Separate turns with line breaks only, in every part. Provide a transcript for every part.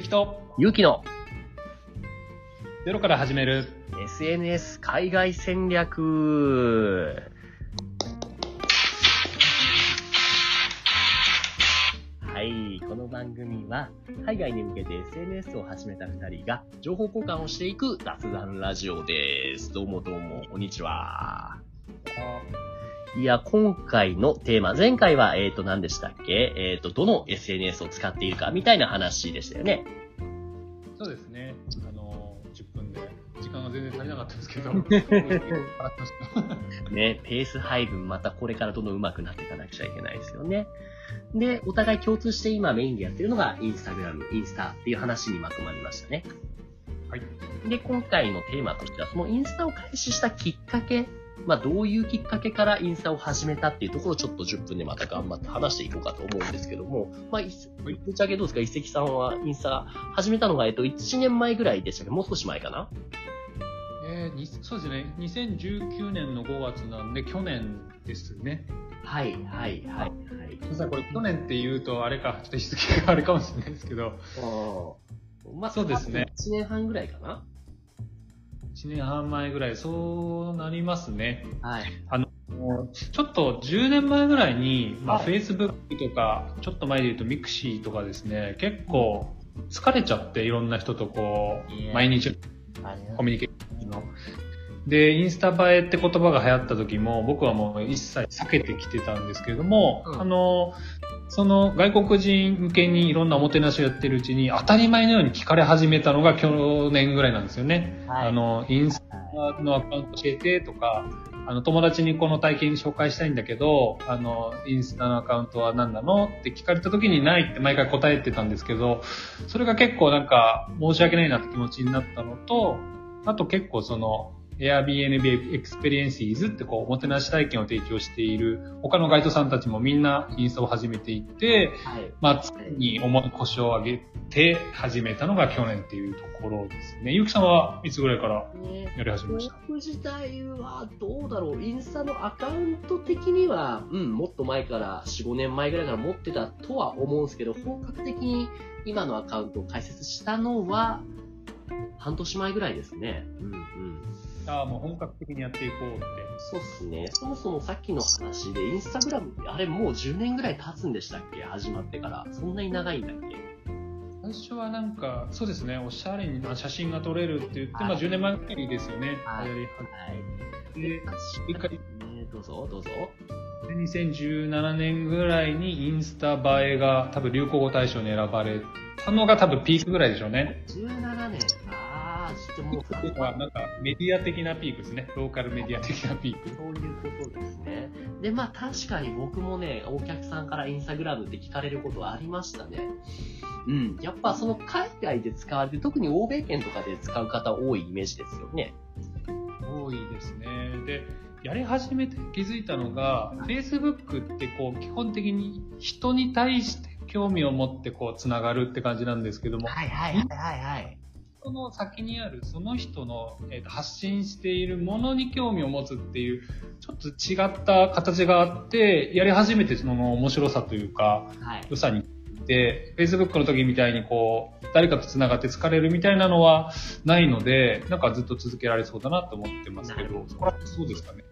関と
ゆうきの
ゼロから始める
SNS 海外戦略。はい、この番組は海外に向けて SNS を始めた二人が情報交換をしていく雑談ラジオです。どうもどうも、こんにちは。いや、今回のテーマ、前回は、えっ、と、何でしたっけ？えっ、と、どの SNS を使っているかみたいな話でしたよね。
全然足りなかったですけど。
ね、ペース配分またこれからどんどん上手くなっていかなくちゃいけないですよね。で、お互い共通して今メインでやってるのがインスタグラム、インスタっていう話にまとまりましたね。
はい。
で、今回のテーマとしては、そのインスタを開始したきっかけ、まあどういうきっかけからインスタを始めたっていうところをちょっと10分でまた頑張って話していこうかと思うんですけども、まあ、いぶっちゃけどうですか？一石さんはインスタ始めたのが、えっと、1年前ぐらいでしたけ？ど、もう少し前かな？
えーにそうですね。2019年の5月なんで去年ですね。
はい、はい、はい、はい。
実はこれ去年って言うとあれかちょっと日付があれかもしれないですけど。
まあ、
そうですね。
1年半ぐらいかな。
1年半前ぐらいそうなりますね。
はい。
ちょっと10年前ぐらいに、まあ、
はい。
Facebook とか、ちょっと前で言うと Mixi とかですね、結構疲れちゃって、いろんな人とこう、毎日コミュニケーションの。で、インスタ映えって言葉が流行った時も、僕はもう一切避けてきてたんですけれども、
うん
あの、その外国人向けにいろんなおもてなしをやってるうちに、当たり前のように聞かれ始めたのが去年ぐらいなんですよね。
はい
あの、インスタのアカウント教えてとか、あの、友達にこの体験紹介したいんだけど、あの、インスタのアカウントは何なのって聞かれた時にないって毎回答えてたんですけど、それが結構なんか申し訳ないなって気持ちになったのと、あと結構その、Airbnb Experiences ってこう、おもてなし体験を提供している他のガイドさんたちもみんなインスタを始めていって、
はい。
まあ、常に重い腰を上げて始めたのが去年っていうところですね。ゆうきさんはいつぐらいから
ね
やり始めました？
僕自体はどうだろう、インスタのアカウント的には、うん、もっと前から、4、5年前ぐらいから持ってたとは思うんですけど、本格的に今のアカウントを開設したのは、半年前ぐらいですね。うんうん。
ああ、もう本格的にやっていこうって。
そうっすね。そもそもさっきの話で、インスタグラムってあれもう10年ぐらい経つんでしたっけ？始まってから。そんなに長いんだっけ？
最初はなんか、そうですね、おしゃれにな写真が撮れるって言って、
はい
まあ10年前ぐらいですよね。
はい。
で
確かにね、どうぞ、どうぞ。
で2017年ぐらいにインスタ映えが多分流行語大賞に選ばれたのが多分ピークぐらいでしょうね。
17年。ああ、ちょっともう
いなんかメディア的なピークですね。ローカルメディア的なピーク。
そういうことですね。で、まあ確かに僕もね、お客さんからインスタグラムって聞かれることはありましたね。うん。やっぱその海外で使われて、特に欧米圏とかで使う方多いイメージですよね。
多いですね。で、やり始めて気づいたのが、Facebook ってこう基本的に人に対して興味を持ってこうつながるって感じなんですけども、
はいはいはいはいはい。
その先にあるその人の、えーと発信しているものに興味を持つっていう、ちょっと違った形があって、やり始めてその面白さというか、
はい。
良さにで、Facebook の時みたいにこう、誰かと繋がって疲れるみたいなのはないので、なんかずっと続けられそうだなと思ってますけど、そこら辺そうですかね。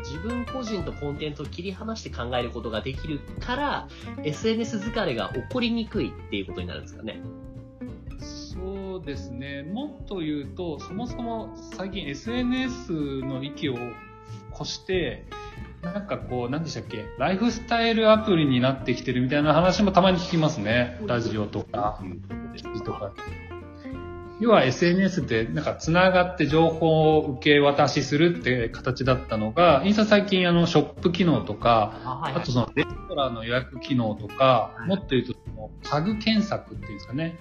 自分個人とコンテンツを切り離して考えることができるから、SNS 疲れが起こりにくいっていうことになるんですかね。
そうですね。もっと言うと、そもそも最近 SNS の域を越して、なんかこう、何でしたっけ、ライフスタイルアプリになってきてるみたいな話もたまに聞きますね。ラジオとか。
と
か。要は SNS でなんか繋がって情報を受け渡しするって形だったのが、インスタ最近あのショップ機能とか、
あ、
と。そのレストランの予約機能とか
は、い
もっと言うとそのタグ検索っていうんですかね。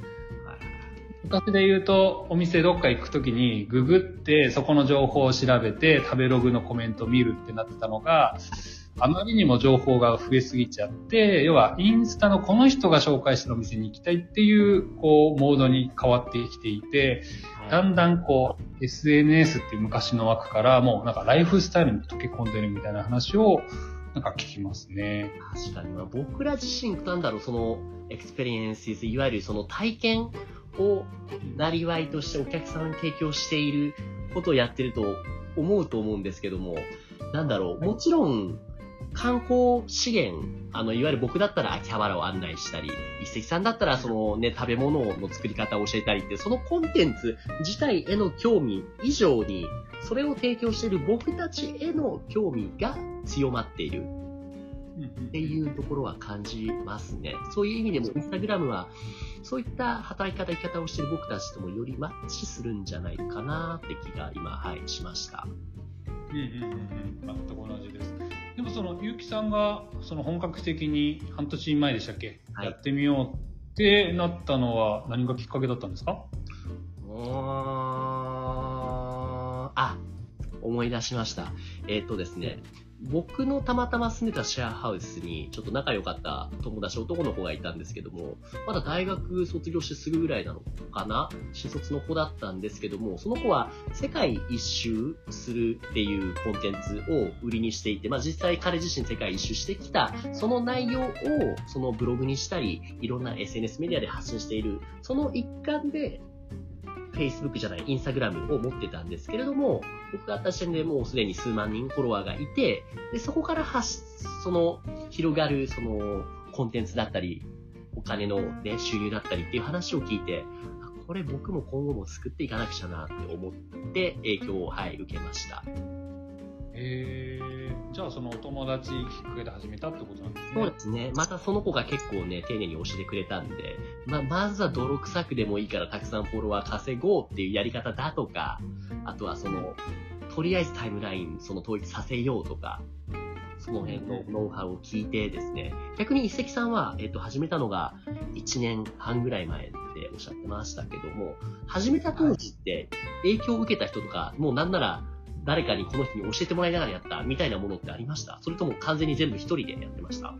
昔で言うと、お店どっか行くときに、ググって、そこの情報を調べて、食べログのコメントを見るってなってたのが、あまりにも情報が増えすぎちゃって、要は、インスタのこの人が紹介してるお店に行きたいっていう、こう、モードに変わってきていて、だんだんこう、SNS っていう昔の枠から、もうなんかライフスタイルに溶け込んでるみたいな話を、なんか聞きますね。
確かに、僕ら自身、なんだろう、その、 experience、いわゆるその体験をなりわいとしてお客様に提供していることをやってると思うと思うんですけども、なんだろう、もちろん、観光資源、あの、いわゆる僕だったら秋葉原を案内したり、一石さんだったらそのね、食べ物の作り方を教えたりって、そのコンテンツ自体への興味以上に、それを提供している僕たちへの興味が強まっている。っていうところは感じますね。そういう意味でも、インスタグラムは、そういった働き方、生き方をしている僕たちともよりマッチするんじゃないかなって気が今、はい、しました。
うんうんうんうん、全く同じです。でもその、結城さんが、その本格的に半年前でしたっけ、はい、やってみようってなったのは何がきっかけだったんですか？
あ、思い出しました。えっ、ー、とですね、僕のたまたま住んでたシェアハウスに、ちょっと仲良かった友達、男の子がいたんですけども、まだ大学卒業してすぐぐらいなのかな？新卒の子だったんですけども、その子は世界一周するっていうコンテンツを売りにしていて、まあ実際彼自身世界一周してきた、その内容をそのブログにしたり、いろんな SNS メディアで発信している、その一環で、Facebook じゃない、Instagram を持ってたんですけれども、僕があった時点でもうすでに数万人フォロワーがいて、で、そこから発、その、広がる、その、コンテンツだったり、お金のね、収入だったりっていう話を聞いて、これ僕も今後も作っていかなくちゃなって思って影響を、はい、受けました。
ゃあそのお友達きっかけで始めたってことなんですね。
そうですね。またその子が結構ね、丁寧に教えてくれたんで、まあ、まずは泥臭くでもいいからたくさんフォロワー稼ごうっていうやり方だとか、あとはその、とりあえずタイムラインその統一させようとか、その辺のノウハウを聞いてですね、逆に一石さんは、えっと、始めたのが1年半ぐらい前っておっしゃってましたけども、始めた当時って影響を受けた人とか、もうなんなら誰かにこの人に教えてもらいながらやったみたいなものってありました？それとも完全に全部一人でやってました？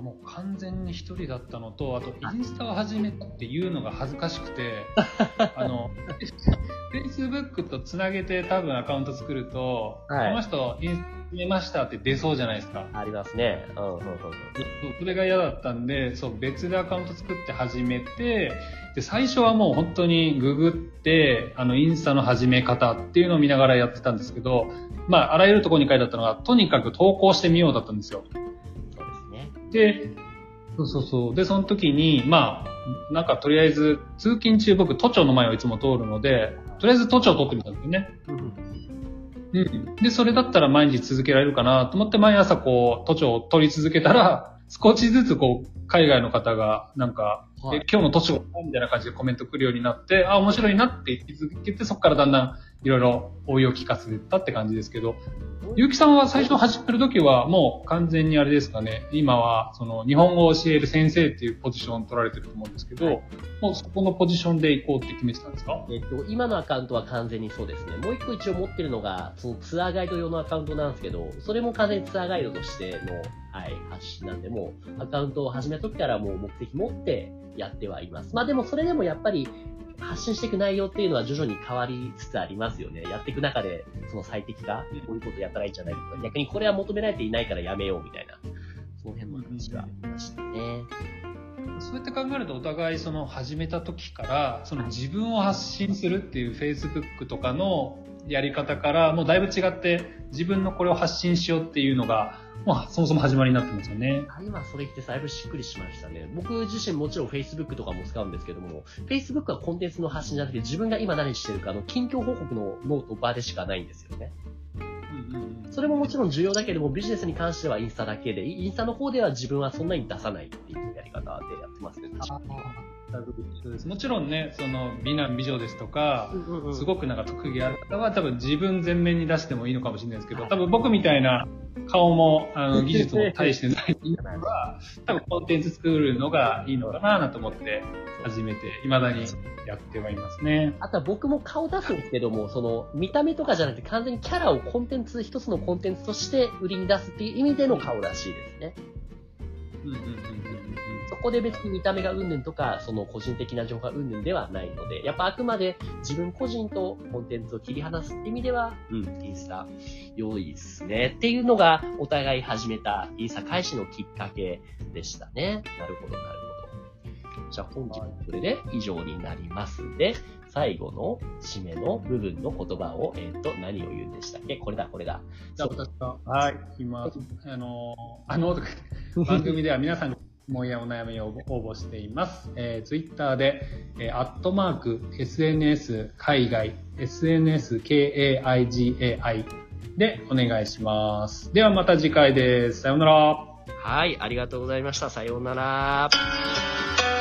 もう完全に一人だったのと、あとインスタを始めたっていうのが恥ずかしくて、あの、Facebook とつなげて多分アカウント作ると、はい、この人インスタ始めましたって出そうじゃないですか。
ありますね。うん、うん、うん。
それが嫌だったんで、そう、別でアカウント作って始めて、で、最初はもう本当にググって、あの、インスタの始め方っていうのを見ながらやってたんですけど、まあ、あらゆるところに書いてあったのが、とにかく投稿してみようだったんですよ。そう
ですね。
で、そうそうそう。で、その時に、まあ、なんかとりあえず、通勤中僕都庁の前をいつも通るので、とりあえず都庁を通ってみたんですよね。うん。で、それだったら毎日続けられるかなと思って毎朝こう、都庁を取り続けたら、少しずつこう、海外の方が、なんか、はい、今日の年をみたいな感じでコメント来るようになって、あ、面白いなって気づけて、そこからだんだんいろいろ応用聞かせたって感じですけど、ゆうきさんは最初始めるときはもう完全にあれですかね、今はその日本語を教える先生っていうポジションを取られてると思うんですけど、はい、もうそこのポジションで行こうって決めてたんですか？
えっと、今のアカウントは完全にそうですね。もう一個一応持ってるのが、そのツアーガイド用のアカウントなんですけど、それも完全にツアーガイドとしての、はい、発信なんで、もうアカウントを始めた時からもう目的持ってやってはいます。まあでもそれでもやっぱり発信していく内容っていうのは徐々に変わりつつありますよね。やっていく中で、その最適化、こういうことやったらいいんじゃないとか、逆にこれは求められていないからやめようみたいな、その辺の話はありましたね。
そうやって考えるとお互いその始めた時からその自分を発信するっていう Facebook とかのやり方からもうだいぶ違って自分のこれを発信しようっていうのがまあ、そもそも始まりになってますよね。
今それ言ってだいぶしっくりしましたね。僕自身もちろん Facebook とかも使うんですけども、Facebook はコンテンツの発信じゃなくて自分が今何してるかの近況報告のノート場でしかないんですよね。それももちろん重要だけども、ビジネスに関してはインスタだけで、インスタの方では自分はそんなに出さないっていうやり方でやってますね。
もちろんね、その美男美女ですとか、すごくなんか特技ある方は多分自分全面に出してもいいのかもしれないですけど、多分僕みたいな顔も、あの、技術も大してない人は、多分コンテンツ作るのがいいのかなと思って始めて、未だにやってはいますね。
あとは僕も顔出すんですけども、その、見た目とかじゃなくて完全にキャラをコンテンツ、一つのコンテンツとして売りに出すっていう意味での顔らしいですね。うんうんうんこで別に見た目がうんぬんとか、その個人的な情報がうんぬんではないので、やっぱあくまで自分個人とコンテンツを切り離すって意味では、うん、インスタ良いですね。っていうのが、お互い始めたインスタ開始のきっかけでしたね。なるほど、なるほど。じゃあ本日これで以上になりますで、最後の締めの部分の言葉を、えっ、と、何を言うんでしたっけ？これだ、これだ。
じゃあ私が、はい、今、あの、あの、とか言って番組では皆さん問やお悩みを応募しています。えー、ツイッターで、えー、アットマーク、SNS 海外、SNS KAIGAI でお願いします。ではまた次回です。さようなら。
はい、ありがとうございました。さようなら。